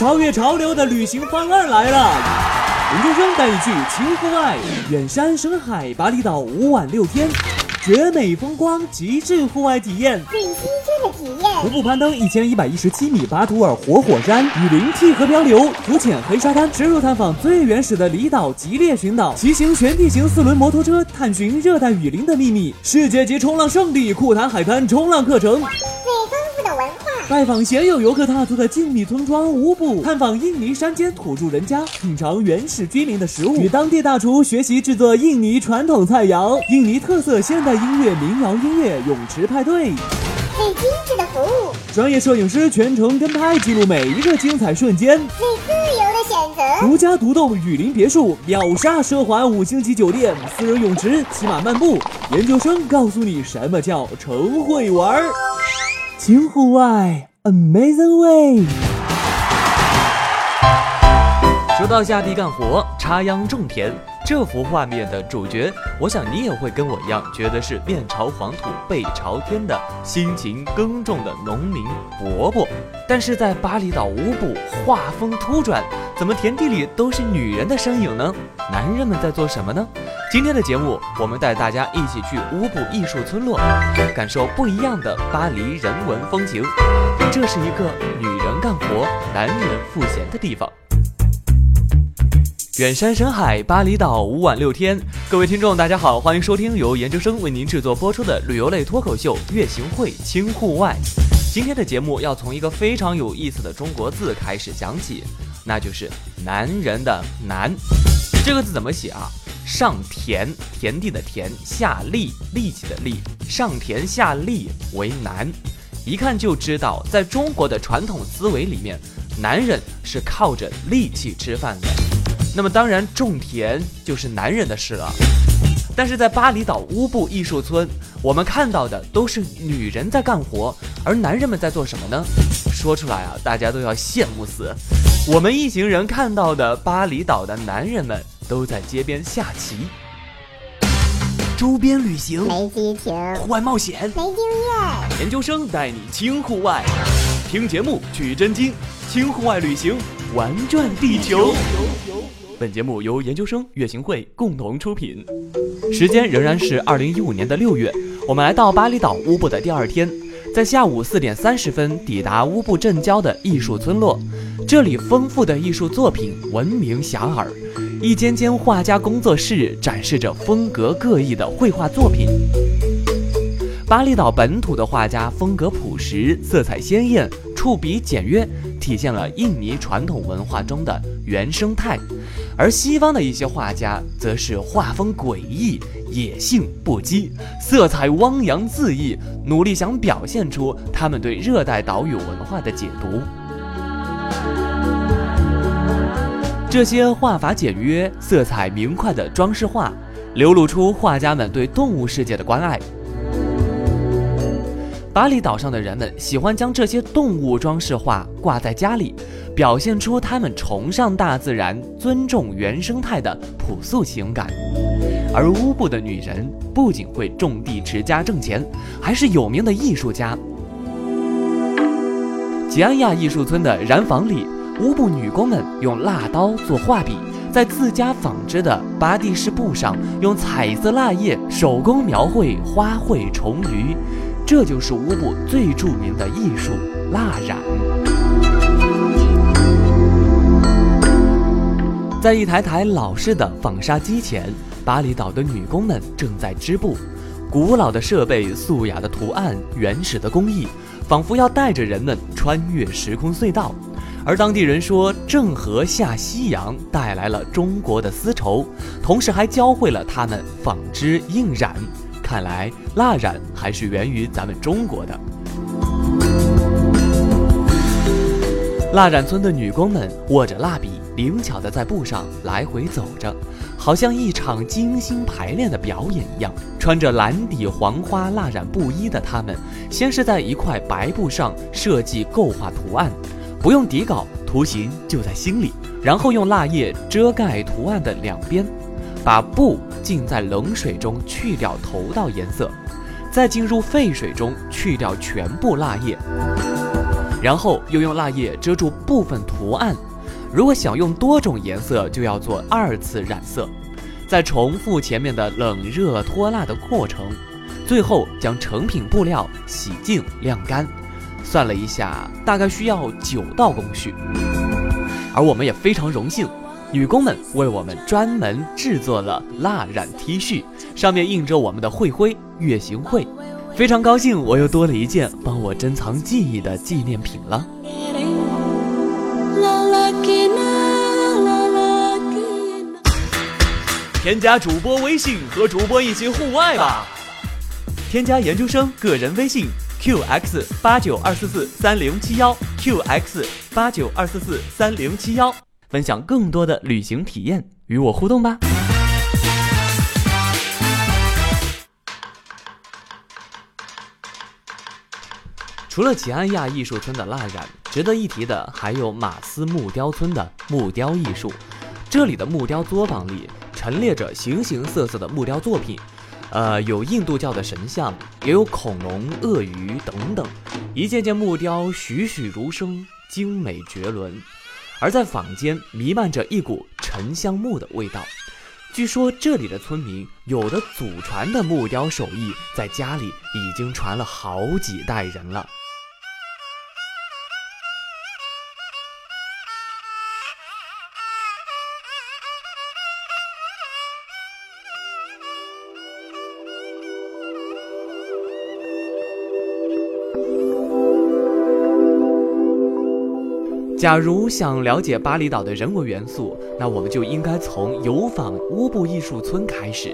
超越潮流的旅行方案来了！研究生带你去轻户外，远山深海，巴厘岛五晚六天，绝美风光，极致户外体验，最新鲜的体验。徒步攀登一千一百一十七米巴图尔活火山，雨林替河漂流，浮潜黑沙滩，深入探访最原始的离岛吉列群岛，骑行全地形四轮摩托车，探寻热带雨林的秘密，世界级冲浪圣地库谈海滩冲浪课程。拜访鲜有游客踏足的静谧村庄乌布，探访印尼山间土著人家，品尝原始居民的食物，与当地大厨学习制作印尼传统菜肴，印尼特色现代音乐民谣音乐泳池派对，最精致的服务，专业摄影师全程跟拍，记录每一个精彩瞬间，最自由的选择，独家独栋雨林别墅，秒杀奢华五星级酒店，私人泳池，骑马漫步，研究生告诉你什么叫成会玩儿。新户外，Amazing Way。说到下地干活、插秧种田，这幅画面的主角，我想你也会跟我一样，觉得是面朝黄土背朝天的辛勤耕种的农民伯伯。但是在巴厘岛乌布，画风突转，怎么田地里都是女人的身影呢？男人们在做什么呢？今天的节目，我们带大家一起去乌布艺术村落，感受不一样的巴黎人文风情。这是一个女人干活、男人赋闲的地方。远山深海，巴厘岛五晚六天。各位听众，大家好，欢迎收听由研究生为您制作播出的旅游类脱口秀《月行会轻户外》。今天的节目要从一个非常有意思的中国字开始讲起，那就是“男人”的“男”。这个字怎么写啊？上田，田地的田；下力，力气的力。上田下力为男，一看就知道，在中国的传统思维里面，男人是靠着力气吃饭的。那么当然，种田就是男人的事了。但是在巴厘岛乌布艺术村，我们看到的都是女人在干活，而男人们在做什么呢？说出来啊，大家都要羡慕死。我们一行人看到的巴厘岛的男人们。都在街边下棋，周边旅行没激情，户外冒险没经验，研究生带你轻户外，听节目取真经，轻户外旅行玩转地球。本节目由研究生月行会共同出品，时间仍然是二零一五年的六月，我们来到巴厘岛乌布的第二天，在下午四点三十分抵达乌布镇郊的艺术村落，这里丰富的艺术作品闻名遐迩。一间间画家工作室展示着风格各异的绘画作品。巴厘岛本土的画家风格朴实，色彩鲜艳，触笔简约，体现了印尼传统文化中的原生态；而西方的一些画家则是画风诡异、野性不羁，色彩汪洋恣意，努力想表现出他们对热带岛屿文化的解读。这些画法简约、色彩明快的装饰画，流露出画家们对动物世界的关爱。巴厘岛上的人们喜欢将这些动物装饰画挂在家里，表现出他们崇尚大自然、尊重原生态的朴素情感。而乌布的女人不仅会种地持家挣钱，还是有名的艺术家。吉安亚艺术村的染坊里。乌布女工们用蜡刀做画笔，在自家纺织的巴蒂式布上用彩色蜡叶手工描绘花卉虫鱼，这就是乌布最著名的艺术——蜡染。在一台台老式的纺纱机前，巴厘岛的女工们正在织布。古老的设备、素雅的图案、原始的工艺，仿佛要带着人们穿越时空隧道。而当地人说，郑和下西洋带来了中国的丝绸，同时还教会了他们纺织印染。看来蜡染还是源于咱们中国的。蜡染村的女工们握着蜡笔，灵巧地在布上来回走着，好像一场精心排练的表演一样。穿着蓝底黄花蜡染布衣的她们，先是在一块白布上设计构画图案。不用底稿，图形就在心里。然后用蜡叶遮盖图案的两边，把布浸在冷水中去掉头道颜色，再进入沸水中去掉全部蜡液。然后又用蜡液遮住部分图案。如果想用多种颜色，就要做二次染色，再重复前面的冷热脱蜡的过程，最后将成品布料洗净晾干。算了一下，大概需要九道工序。而我们也非常荣幸，女工们为我们专门制作了蜡染 T 恤，上面印着我们的会徽“月行会”。非常高兴，我又多了一件帮我珍藏记忆的纪念品了。添加主播微信和主播一起户外吧！添加研究生个人微信 qx 八九二四四三零七幺 qx 八九二四四三零七幺，分享更多的旅行体验，与我互动吧。除了吉安亚艺术村的蜡染，值得一提的还有马斯木雕村的木雕艺术。这里的木雕作坊里。陈列着形形色色的木雕作品，呃，有印度教的神像，也有恐龙、鳄鱼等等，一件件木雕栩栩如生，精美绝伦。而在坊间弥漫着一股沉香木的味道，据说这里的村民有的祖传的木雕手艺，在家里已经传了好几代人了。假如想了解巴厘岛的人文元素，那我们就应该从游访乌布艺术村开始；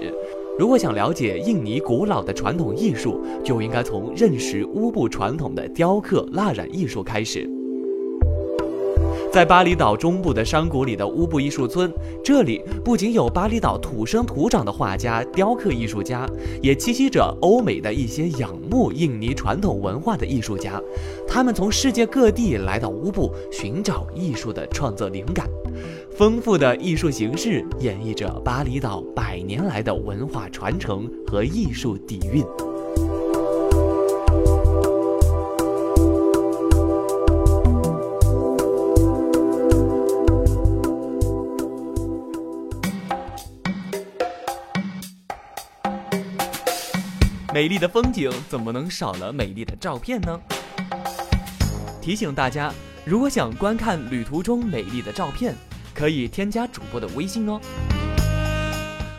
如果想了解印尼古老的传统艺术，就应该从认识乌布传统的雕刻蜡染艺术开始。在巴厘岛中部的山谷里的乌布艺术村，这里不仅有巴厘岛土生土长的画家、雕刻艺术家，也栖息着欧美的一些仰慕印尼传统文化的艺术家。他们从世界各地来到乌布，寻找艺术的创作灵感。丰富的艺术形式演绎着巴厘岛百年来的文化传承和艺术底蕴。美丽的风景怎么能少了美丽的照片呢？提醒大家，如果想观看旅途中美丽的照片，可以添加主播的微信哦。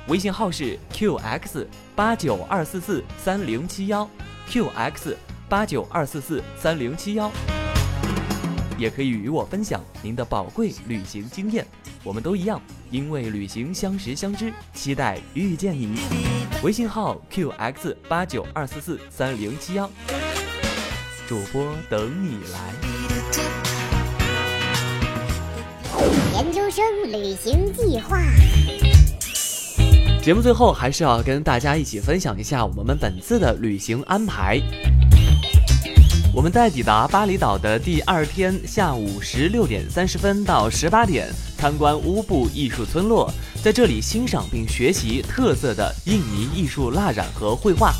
微信号是 qx 八九二四四三零七幺，qx 八九二四四三零七幺。也可以与我分享您的宝贵旅行经验，我们都一样，因为旅行相识相知，期待遇见你。微信号 qx 八九二四四三零七幺，主播等你来。研究生旅行计划。节目最后还是要跟大家一起分享一下我们本次的旅行安排。我们在抵达巴厘岛的第二天下午十六点三十分到十八点，参观乌布艺术村落，在这里欣赏并学习特色的印尼艺术蜡染和绘画。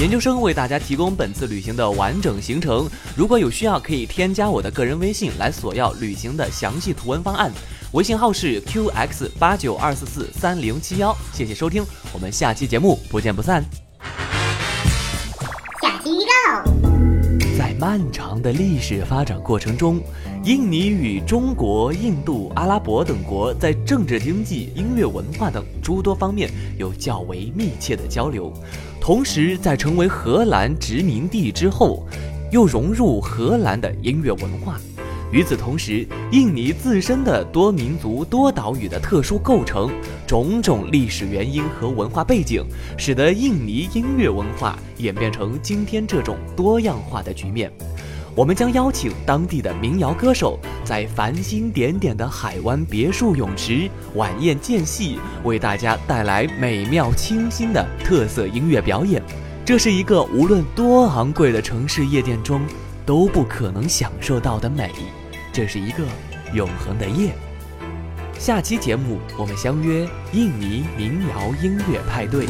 研究生为大家提供本次旅行的完整行程，如果有需要，可以添加我的个人微信来索要旅行的详细图文方案，微信号是 qx 八九二四四三零七幺。谢谢收听，我们下期节目不见不散。漫长的历史发展过程中，印尼与中国、印度、阿拉伯等国在政治、经济、音乐、文化等诸多方面有较为密切的交流。同时，在成为荷兰殖民地之后，又融入荷兰的音乐文化。与此同时，印尼自身的多民族多岛屿的特殊构成，种种历史原因和文化背景，使得印尼音乐文化演变成今天这种多样化的局面。我们将邀请当地的民谣歌手，在繁星点点的海湾别墅泳池晚宴间隙，为大家带来美妙清新的特色音乐表演。这是一个无论多昂贵的城市夜店中都不可能享受到的美。这是一个永恒的夜。下期节目我们相约印尼民谣音乐派对。